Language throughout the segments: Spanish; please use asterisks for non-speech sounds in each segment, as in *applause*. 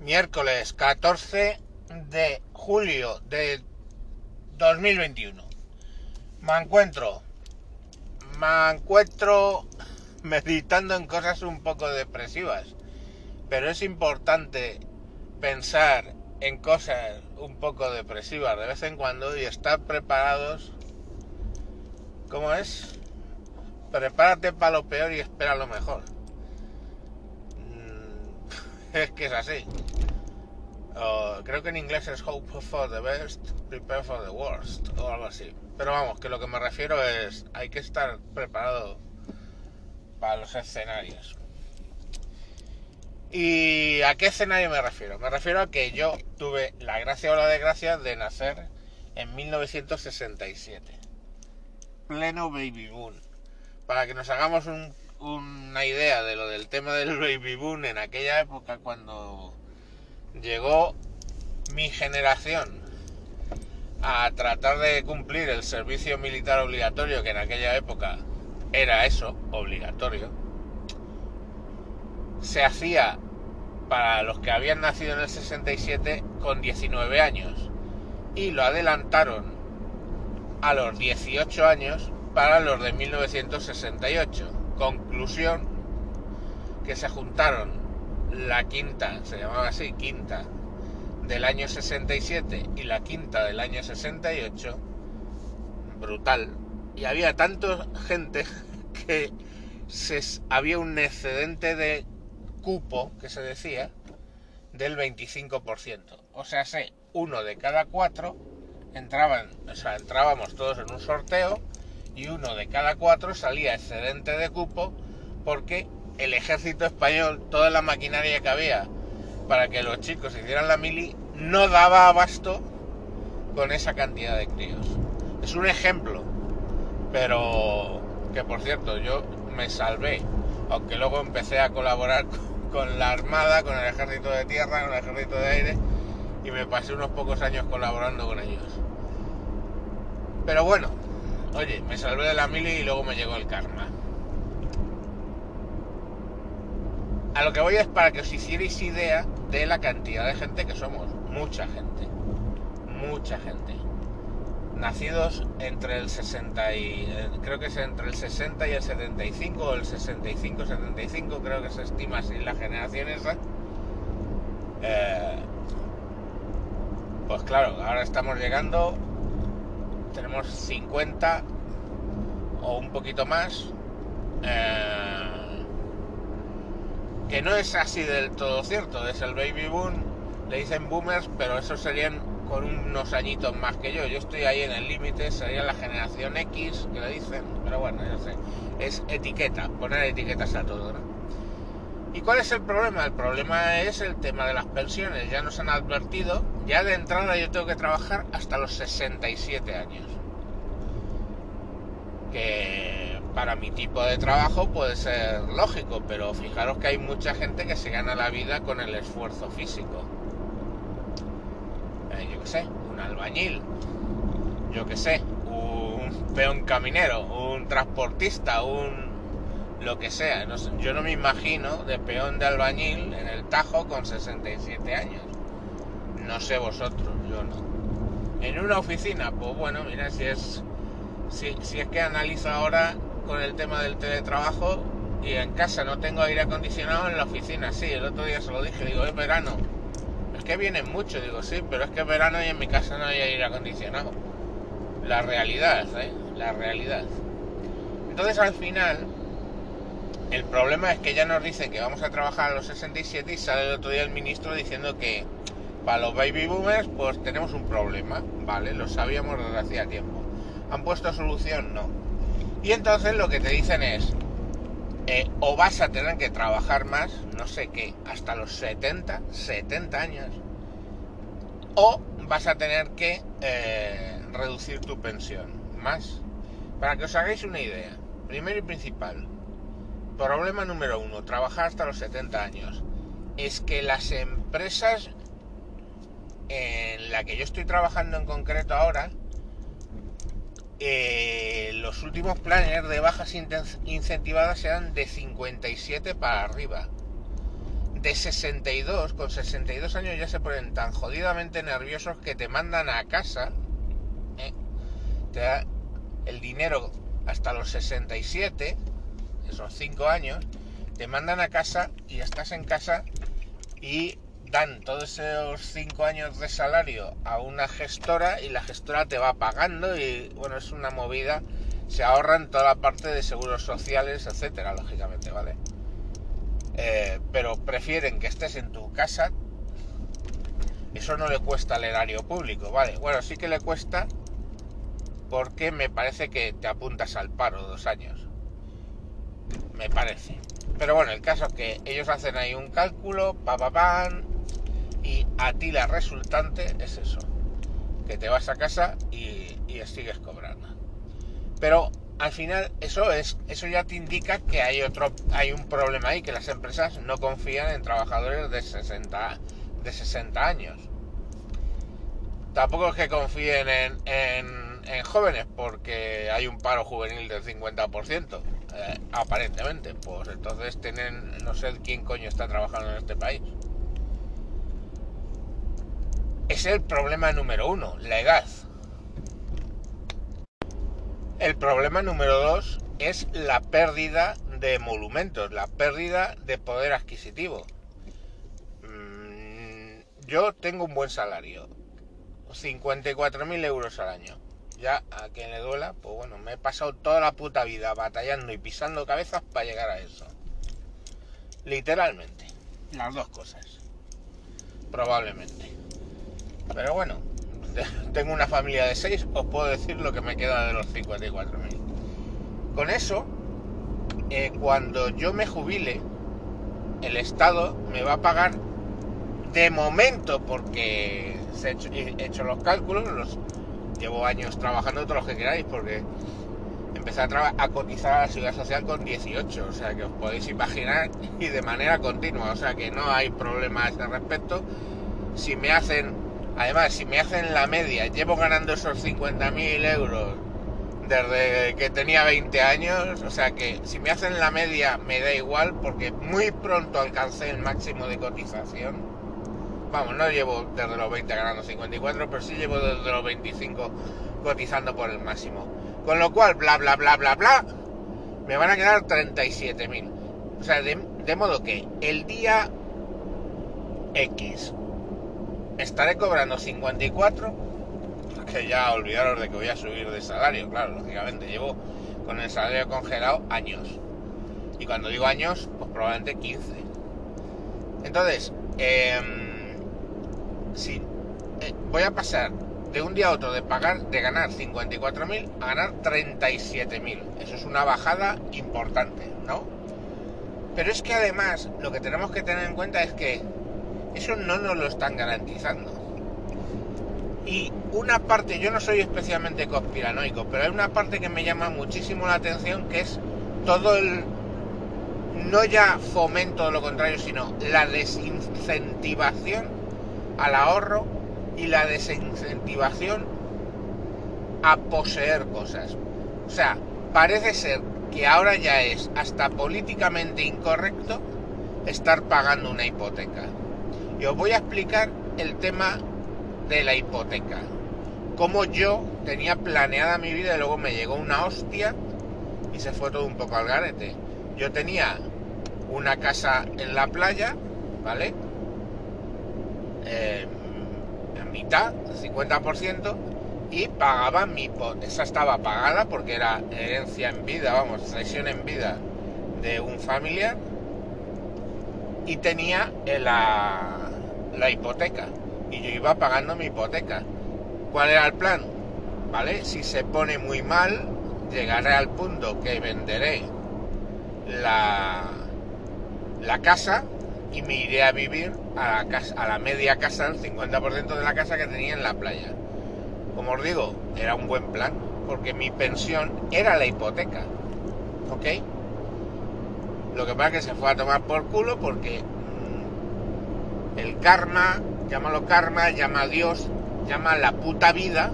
miércoles 14 de julio de 2021. Me encuentro, me encuentro meditando en cosas un poco depresivas, pero es importante pensar en cosas un poco depresivas de vez en cuando y estar preparados. ¿Cómo es? Prepárate para lo peor y espera lo mejor. Es que es así. Creo que en inglés es hope for the best, prepare for the worst, o algo así. Pero vamos, que lo que me refiero es, hay que estar preparado para los escenarios. ¿Y a qué escenario me refiero? Me refiero a que yo tuve la gracia o la desgracia de nacer en 1967. Pleno baby boom. Para que nos hagamos un- una idea de lo del tema del baby boom en aquella época cuando llegó mi generación a tratar de cumplir el servicio militar obligatorio, que en aquella época era eso, obligatorio, se hacía para los que habían nacido en el 67 con 19 años y lo adelantaron a los 18 años para los de 1968. Conclusión que se juntaron la quinta, se llamaba así, quinta del año 67 y la quinta del año 68, brutal. Y había tanta gente *laughs* que se, había un excedente de cupo, que se decía, del 25%. O sea, sé, uno de cada cuatro entraban, o sea, entrábamos todos en un sorteo y uno de cada cuatro salía excedente de cupo porque el ejército español, toda la maquinaria que había para que los chicos hicieran la mili, no daba abasto con esa cantidad de críos. Es un ejemplo, pero que por cierto yo me salvé, aunque luego empecé a colaborar *laughs* con la Armada, con el Ejército de Tierra, con el Ejército de Aire, y me pasé unos pocos años colaborando con ellos. Pero bueno, oye, me salvé de la mili y luego me llegó el karma. A lo que voy es para que os hicierais idea de la cantidad de gente que somos. Mucha gente. Mucha gente. Nacidos entre el 60 y... eh, Creo que es entre el 60 y el 75 o el 65-75, creo que se estima así la generación esa. Eh, pues claro, ahora estamos llegando, tenemos 50 o un poquito más. eh, que no es así del todo cierto, es el baby boom, le dicen boomers, pero esos serían con unos añitos más que yo. Yo estoy ahí en el límite, sería la generación X, que le dicen, pero bueno, ya sé. Es etiqueta, poner etiquetas a todo, ¿no? ¿Y cuál es el problema? El problema es el tema de las pensiones. Ya nos han advertido, ya de entrada yo tengo que trabajar hasta los 67 años. Que para mi tipo de trabajo puede ser lógico, pero fijaros que hay mucha gente que se gana la vida con el esfuerzo físico. Eh, yo qué sé, un albañil, yo qué sé, un peón caminero, un transportista, un lo que sea. Yo no me imagino de peón de albañil en el Tajo con 67 años. No sé vosotros, yo no. En una oficina, pues bueno, mira, si es si es que analizo ahora con el tema del teletrabajo y en casa no tengo aire acondicionado, en la oficina sí. El otro día se lo dije, digo, es verano. Es que vienen mucho, digo, sí, pero es que es verano y en mi casa no hay aire acondicionado. La realidad, ¿eh? La realidad. Entonces al final, el problema es que ya nos dicen que vamos a trabajar a los 67 y sale el otro día el ministro diciendo que para los baby boomers pues tenemos un problema, ¿vale? Lo sabíamos desde hacía tiempo. ¿Han puesto solución? No. Y entonces lo que te dicen es, eh, o vas a tener que trabajar más, no sé qué, hasta los 70, 70 años, o vas a tener que eh, reducir tu pensión más. Para que os hagáis una idea, primero y principal, problema número uno, trabajar hasta los 70 años, es que las empresas en la que yo estoy trabajando en concreto ahora, eh, los últimos planes de bajas incentivadas eran de 57 para arriba. de 62, con 62 años ya se ponen tan jodidamente nerviosos que te mandan a casa, ¿eh? te da el dinero hasta los 67, esos 5 años, te mandan a casa y estás en casa y dan todos esos 5 años de salario a una gestora y la gestora te va pagando y bueno, es una movida, se ahorran toda la parte de seguros sociales, etcétera, lógicamente, ¿vale? Eh, pero prefieren que estés en tu casa. Eso no le cuesta al erario público, ¿vale? Bueno, sí que le cuesta porque me parece que te apuntas al paro dos años. Me parece. Pero bueno, el caso es que ellos hacen ahí un cálculo, pa, pa, pan, y a ti la resultante es eso, que te vas a casa y, sigues cobrando. Pero al final eso es eso ya te indica que hay otro hay un problema ahí que las empresas no confían en trabajadores de 60 de 60 años tampoco es que confíen en, en, jóvenes porque hay un paro juvenil del 50% eh, aparentemente pues entonces tienen no sé quién coño está trabajando en este país es el problema número uno la edad el problema número dos es la pérdida de emolumentos, la pérdida de poder adquisitivo. Mm, yo tengo un buen salario, 54.000 euros al año. Ya a quien le duela, pues bueno, me he pasado toda la puta vida batallando y pisando cabezas para llegar a eso. Literalmente, las dos cosas. Probablemente. Pero bueno, *laughs* tengo una familia de 6, os puedo decir lo que me queda de los 54.000. Con eso, eh, cuando yo me jubile, el Estado me va a pagar de momento, porque he hecho, los cálculos, los llevo años trabajando todos los que queráis, porque empecé a, a cotizar a la seguridad social con 18, o sea que os podéis imaginar, y de manera continua, o sea que no hay problema a ese respecto. Si me hacen Además, si me hacen la media, llevo ganando esos 50.000 euros desde que tenía 20 años, o sea que si me hacen la media me da igual porque muy pronto alcancé el máximo de cotización. Vamos, no llevo desde los 20 ganando 54, pero sí llevo desde los 25 cotizando por el máximo. Con lo cual, bla, bla, bla, bla, bla, me van a quedar 37.000. O sea, de, de modo que el día X estaré cobrando 54, que ya olvidaros de que voy a subir de salario, claro, lógicamente, llevo con el salario congelado años. Y cuando digo años, pues probablemente 15. Entonces, em, si eh, voy a pasar de un día a otro de pagar, de ganar 54.000 a ganar 37.000. Eso es una bajada importante, ¿no? Pero es que además lo que tenemos que tener en cuenta es que eso no nos lo están garantizando. Y una parte, yo no soy especialmente conspiranoico, pero hay una parte que me llama muchísimo la atención que es todo el, no ya fomento de lo contrario, sino la desincentivación al ahorro y la desincentivación a poseer cosas. O sea, parece ser que ahora ya es hasta políticamente incorrecto estar pagando una hipoteca. Y os voy a explicar el tema de la hipoteca. Cómo yo tenía planeada mi vida y luego me llegó una hostia y se fue todo un poco al garete. Yo tenía una casa en la playa, ¿vale? Eh, mitad, 50%, y pagaba mi. Esa estaba pagada porque era herencia en vida, vamos, cesión en vida de un familiar. Y tenía la, la hipoteca y yo iba pagando mi hipoteca. ¿Cuál era el plan? ¿Vale? Si se pone muy mal, llegaré al punto que venderé la, la casa y me iré a vivir a la, casa, a la media casa, el 50% de la casa que tenía en la playa. Como os digo, era un buen plan, porque mi pensión era la hipoteca. ¿Ok? Lo que pasa es que se fue a tomar por culo porque el karma, llámalo karma, llama a Dios, llama a la puta vida,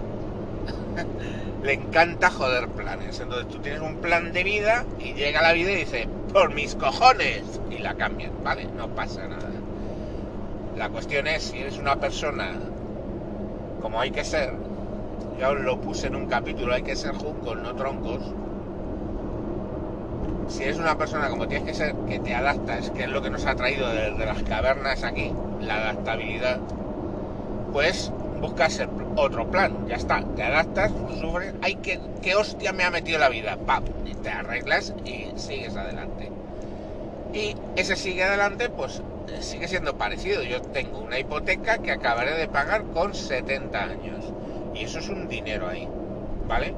*laughs* le encanta joder planes. Entonces tú tienes un plan de vida y llega la vida y dice, por mis cojones, y la cambian, ¿vale? No pasa nada. La cuestión es si eres una persona como hay que ser, ya os lo puse en un capítulo, hay que ser juncos, no troncos. Si eres una persona como tienes que ser, que te adaptas, que es lo que nos ha traído de, de las cavernas aquí, la adaptabilidad, pues buscas el- otro plan, ya está, te adaptas, sufres, ay, que, qué hostia me ha metido la vida, pam, y te arreglas y sigues adelante. Y ese sigue adelante, pues eh, sigue siendo parecido. Yo tengo una hipoteca que acabaré de pagar con 70 años. Y eso es un dinero ahí, ¿vale?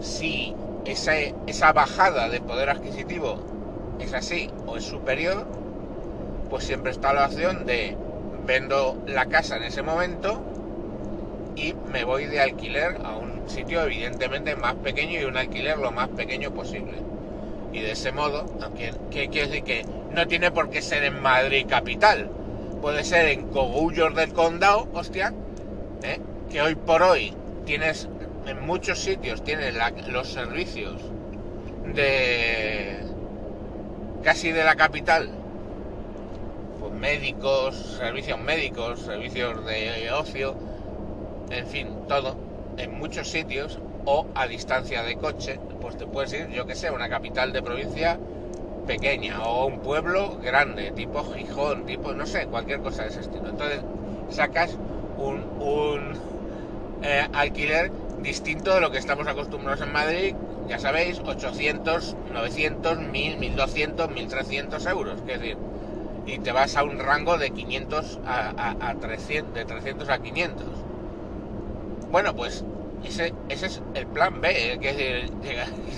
Si esa, esa bajada de poder adquisitivo es así o es superior, pues siempre está la opción de vendo la casa en ese momento y me voy de alquiler a un sitio evidentemente más pequeño y un alquiler lo más pequeño posible. Y de ese modo, que quiere decir que no tiene por qué ser en Madrid capital, puede ser en Cogullos del Condado, hostia, ¿eh? que hoy por hoy tienes en muchos sitios tienes los servicios de casi de la capital médicos servicios médicos servicios de ocio en fin todo en muchos sitios o a distancia de coche pues te puedes ir yo que sé a una capital de provincia pequeña o un pueblo grande tipo Gijón tipo no sé cualquier cosa de ese estilo. Entonces sacas un, un eh, alquiler distinto de lo que estamos acostumbrados en Madrid, ya sabéis, 800, 900, 1000, 1200, 1300 euros, es decir, y te vas a un rango de 500 a, a- a 300, de 300 a 500. Bueno, pues ese, ese es el plan B, eh, que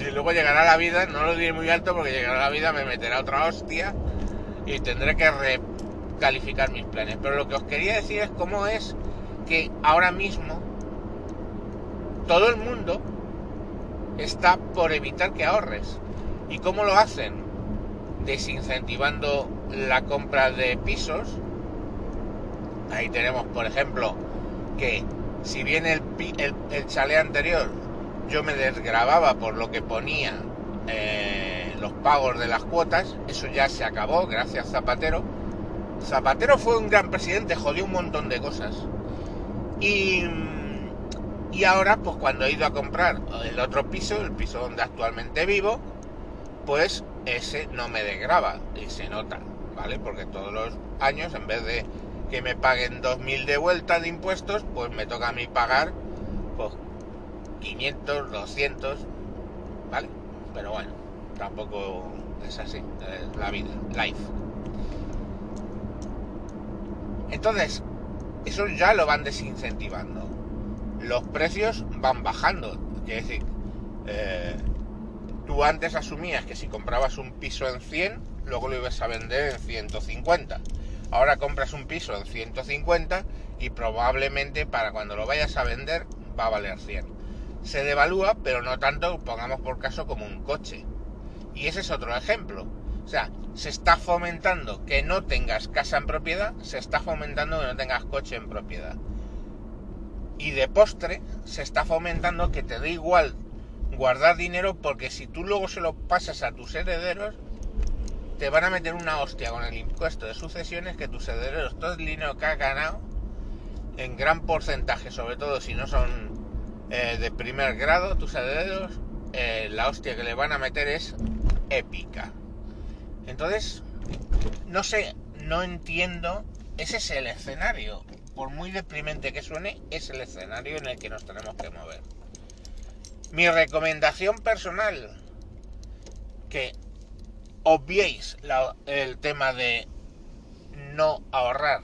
y *laughs* luego llegará la vida, no lo diré muy alto porque llegará la vida, me meterá otra hostia y tendré que recalificar mis planes. Pero lo que os quería decir es cómo es que ahora mismo todo el mundo está por evitar que ahorres. ¿Y cómo lo hacen? Desincentivando la compra de pisos. Ahí tenemos, por ejemplo, que si bien el, el, el chalet anterior yo me desgrababa por lo que ponía eh, los pagos de las cuotas, eso ya se acabó, gracias Zapatero. Zapatero fue un gran presidente, jodió un montón de cosas. Y, y ahora, pues cuando he ido a comprar el otro piso, el piso donde actualmente vivo, pues ese no me desgraba y se nota, ¿vale? Porque todos los años, en vez de que me paguen 2.000 de vuelta de impuestos, pues me toca a mí pagar pues 500, 200, ¿vale? Pero bueno, tampoco es así, es la vida, life. Entonces, eso ya lo van desincentivando. Los precios van bajando. Quiere decir, eh, tú antes asumías que si comprabas un piso en 100, luego lo ibas a vender en 150. Ahora compras un piso en 150 y probablemente para cuando lo vayas a vender va a valer 100. Se devalúa, pero no tanto, pongamos por caso, como un coche. Y ese es otro ejemplo. O sea, se está fomentando que no tengas casa en propiedad, se está fomentando que no tengas coche en propiedad. Y de postre, se está fomentando que te dé igual guardar dinero porque si tú luego se lo pasas a tus herederos, te van a meter una hostia con el impuesto de sucesiones que tus herederos, todo el dinero que has ganado, en gran porcentaje, sobre todo si no son eh, de primer grado, tus herederos, eh, la hostia que le van a meter es épica. Entonces, no sé, no entiendo, ese es el escenario. Por muy deprimente que suene, es el escenario en el que nos tenemos que mover. Mi recomendación personal, que obviéis el tema de no ahorrar.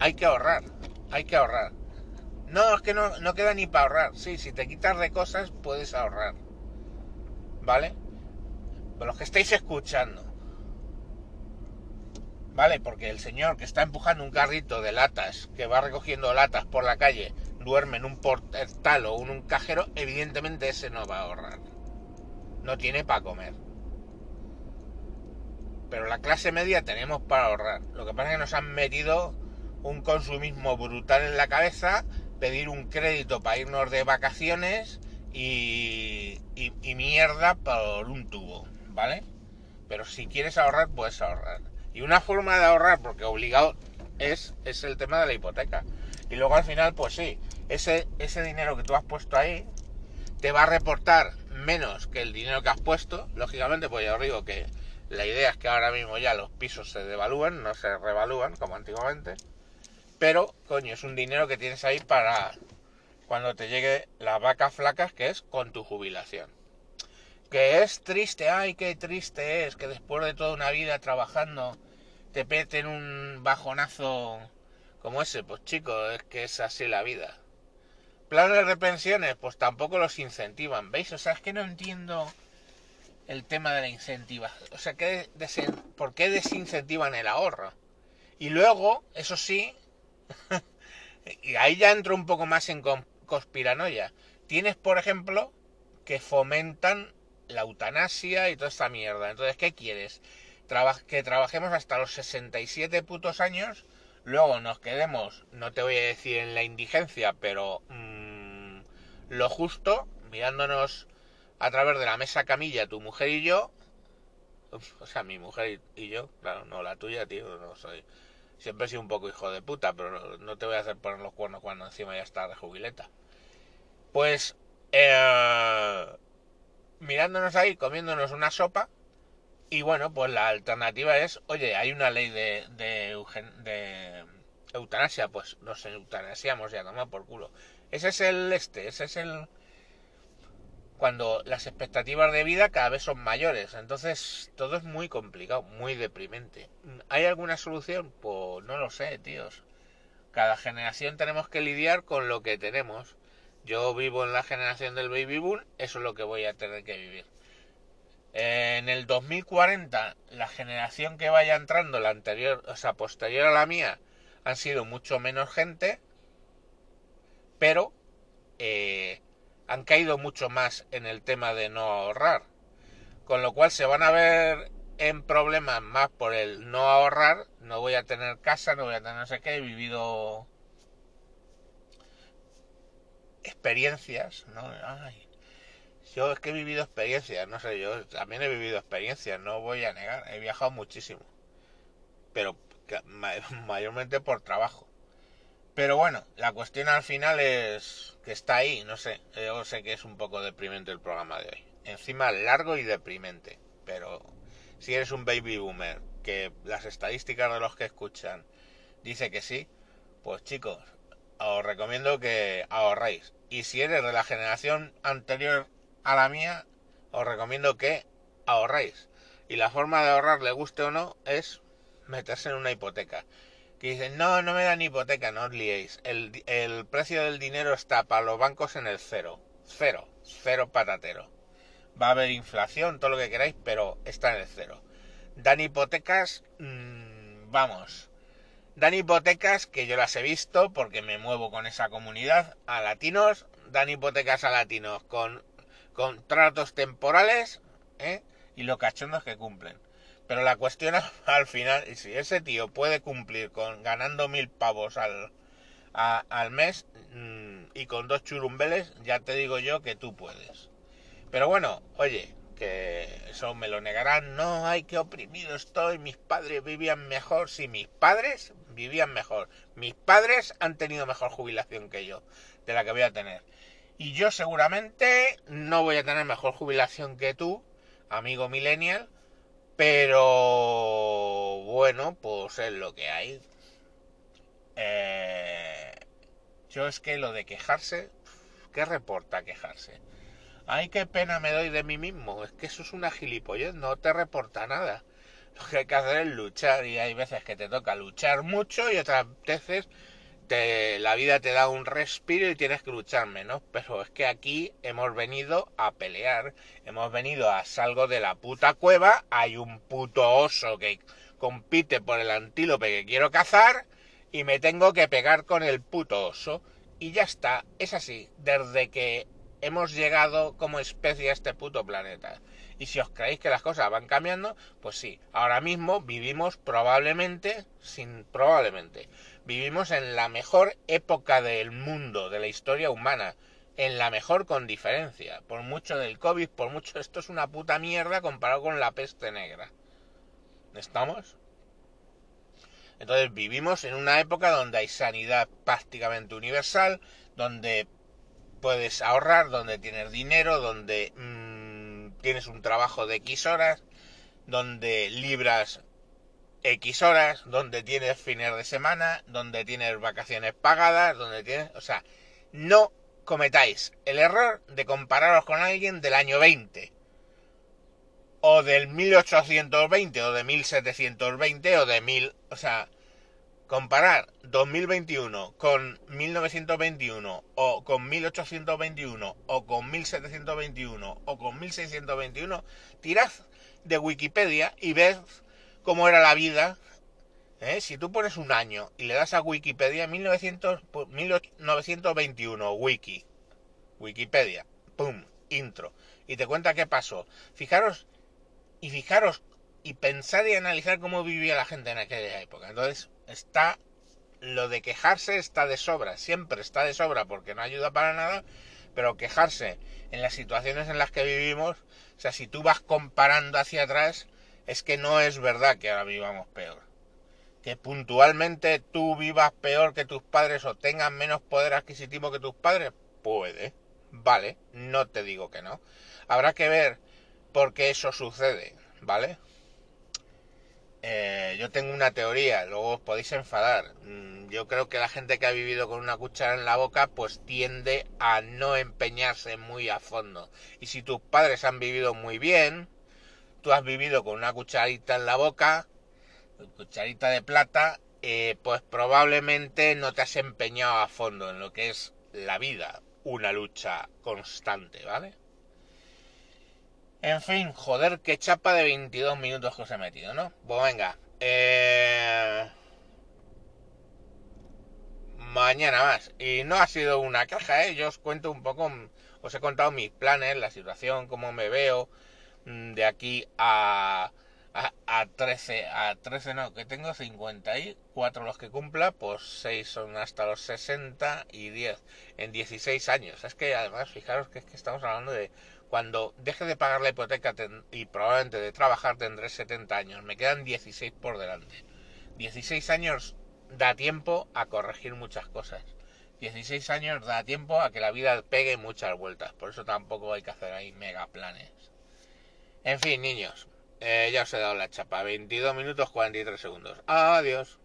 Hay que ahorrar, hay que ahorrar. No, es que no, no queda ni para ahorrar. Sí, si te quitas de cosas, puedes ahorrar. ¿Vale? Pero los que estáis escuchando. ¿Vale? Porque el señor que está empujando un carrito de latas, que va recogiendo latas por la calle, duerme en un portal o en un cajero, evidentemente ese no va a ahorrar. No tiene para comer. Pero la clase media tenemos para ahorrar. Lo que pasa es que nos han metido un consumismo brutal en la cabeza, pedir un crédito para irnos de vacaciones y, y, y mierda por un tubo, ¿vale? Pero si quieres ahorrar, puedes ahorrar. Y una forma de ahorrar, porque obligado es, es el tema de la hipoteca. Y luego al final, pues sí, ese, ese dinero que tú has puesto ahí te va a reportar menos que el dinero que has puesto. Lógicamente, pues ya os digo que la idea es que ahora mismo ya los pisos se devalúan, no se revalúan como antiguamente. Pero, coño, es un dinero que tienes ahí para cuando te llegue las vacas flacas, que es con tu jubilación. Que es triste, ay, qué triste es que después de toda una vida trabajando te peten un bajonazo como ese. Pues chicos, es que es así la vida. Planes de pensiones, pues tampoco los incentivan, ¿veis? O sea, es que no entiendo el tema de la incentiva. O sea, ¿qué ¿por qué desincentivan el ahorro? Y luego, eso sí, *laughs* y ahí ya entro un poco más en conspiranoia. Tienes, por ejemplo, que fomentan la eutanasia y toda esta mierda. Entonces, ¿qué quieres? que trabajemos hasta los 67 putos años, luego nos quedemos, no te voy a decir en la indigencia, pero mmm, lo justo, mirándonos a través de la mesa camilla, tu mujer y yo, o sea, mi mujer y, yo, claro, no la tuya, tío, no soy. Siempre he sido un poco hijo de puta, pero no, te voy a hacer poner los cuernos cuando encima ya está de jubileta. Pues, eh, mirándonos ahí, comiéndonos una sopa, y bueno, pues la alternativa es, oye, hay una ley de, de, eutanasia, pues nos eutanasiamos ya, toma por culo. Ese es el este, ese es el cuando las expectativas de vida cada vez son mayores. Entonces todo es muy complicado, muy deprimente. ¿Hay alguna solución? Pues no lo sé, tíos. Cada generación tenemos que lidiar con lo que tenemos. Yo vivo en la generación del baby boom, eso es lo que voy a tener que vivir. En el 2040, la generación que vaya entrando, la anterior, o sea, posterior a la mía, han sido mucho menos gente, pero eh, han caído mucho más en el tema de no ahorrar. Con lo cual se van a ver en problemas más por el no ahorrar. No voy a tener casa, no voy a tener no sé qué. He vivido experiencias, ¿no? Ay, yo es que he vivido experiencias, no sé, yo también he vivido experiencias, no voy a negar, he viajado muchísimo, pero *laughs* mayormente por trabajo. Pero bueno, la cuestión al final es que está ahí, no sé, yo sé que es un poco deprimente el programa de hoy. Encima largo y deprimente, pero si eres un baby boomer, que las estadísticas de los que escuchan dice que sí, pues chicos, os recomiendo que ahorréis. Y si eres de la generación anterior a la mía, os recomiendo que ahorréis. Y la forma de ahorrar, le guste o no, es meterse en una hipoteca que dicen, no, no me dan hipoteca, no os liéis. El, precio del dinero está para los bancos en el cero. Cero. Cero patatero. Va a haber inflación, todo lo que queráis, pero está en el cero. Dan hipotecas, mmm, vamos. Dan hipotecas que yo las he visto porque me muevo con esa comunidad a latinos. Dan hipotecas a latinos con contratos temporales ¿eh? y lo cachondos que cumplen. Pero la cuestión *laughs* al final, si ese tío puede cumplir con ganando mil pavos al, al mes mm, y con dos churumbeles, ya te digo yo que tú puedes. Pero bueno, oye, que eso me lo negarán. No, ay, qué oprimido estoy. Mis padres vivían mejor. Si mis padres vivían mejor. Mis padres han tenido mejor jubilación que yo, de la que voy a tener. Y yo seguramente no voy a tener mejor jubilación que tú, amigo millennial, pero bueno, pues es lo que hay. Eh, yo es que lo de quejarse, ¿qué reporta quejarse? Ay, qué pena me doy de mí mismo. Es que eso es una gilipollez, no te reporta nada. Lo que hay que hacer es luchar y hay veces que te toca luchar mucho y otras veces la vida te da un respiro y tienes que luchar menos, pero es que aquí hemos venido a pelear, hemos venido a salgo de la puta cueva, hay un puto oso que compite por el antílope que quiero cazar y me tengo que pegar con el puto oso y ya está, es así, desde que hemos llegado como especie a este puto planeta. Y si os creéis que las cosas van cambiando, pues sí, ahora mismo vivimos probablemente, sin probablemente, Vivimos en la mejor época del mundo, de la historia humana. En la mejor con diferencia. Por mucho del COVID, por mucho esto es una puta mierda comparado con la peste negra. ¿Estamos? Entonces vivimos en una época donde hay sanidad prácticamente universal, donde puedes ahorrar, donde tienes dinero, donde mmm, tienes un trabajo de X horas, donde libras X horas, donde tienes fines de semana, donde tienes vacaciones pagadas, donde tienes... O sea, no cometáis el error de compararos con alguien del año 20, o del 1820, o de 1720, o de 1000... O sea, comparar 2021 con 1921 o con 1821 o con 1721 o con 1621, tirad de Wikipedia y ved cómo era la vida. ¿eh? Si tú pones un año y le das a Wikipedia 1900, 1921, wiki, Wikipedia, pum, intro, y te cuenta qué pasó. Fijaros, y fijaros, y pensar y analizar cómo vivía la gente en aquella época. Entonces, está lo de quejarse está de sobra, siempre está de sobra porque no ayuda para nada, pero quejarse en las situaciones en las que vivimos, o sea, si tú vas comparando hacia atrás, es que no es verdad que ahora vivamos peor. Que puntualmente tú vivas peor que tus padres o tengas menos poder adquisitivo que tus padres, puede, vale, no te digo que no. Habrá que ver por qué eso sucede, ¿vale? Eh, yo tengo una teoría, luego os podéis enfadar. Mm, yo creo que la gente que ha vivido con una cuchara en la boca, pues tiende a no empeñarse muy a fondo. Y si tus padres han vivido muy bien, tú has vivido con una cucharita en la boca, cucharita de plata, eh, pues probablemente no te has empeñado a fondo en lo que es la vida, una lucha constante, ¿vale? En fin, joder, qué chapa de 22 minutos que os he metido, ¿no? Pues venga. Eh... Mañana más. Y no ha sido una caja, ¿eh? Yo os cuento un poco, os he contado mis planes, la situación, cómo me veo de aquí a, a, a 13, a 13 no, que tengo 54 los que cumpla, pues 6 son hasta los 60 y 10 en 16 años. Es que además, fijaros que es que estamos hablando de cuando deje de pagar la hipoteca y probablemente de trabajar tendré 70 años. Me quedan 16 por delante. 16 años da tiempo a corregir muchas cosas. 16 años da tiempo a que la vida pegue muchas vueltas. Por eso tampoco hay que hacer ahí mega planes. En fin, niños. Eh, ya os he dado la chapa. 22 minutos 43 segundos. Adiós.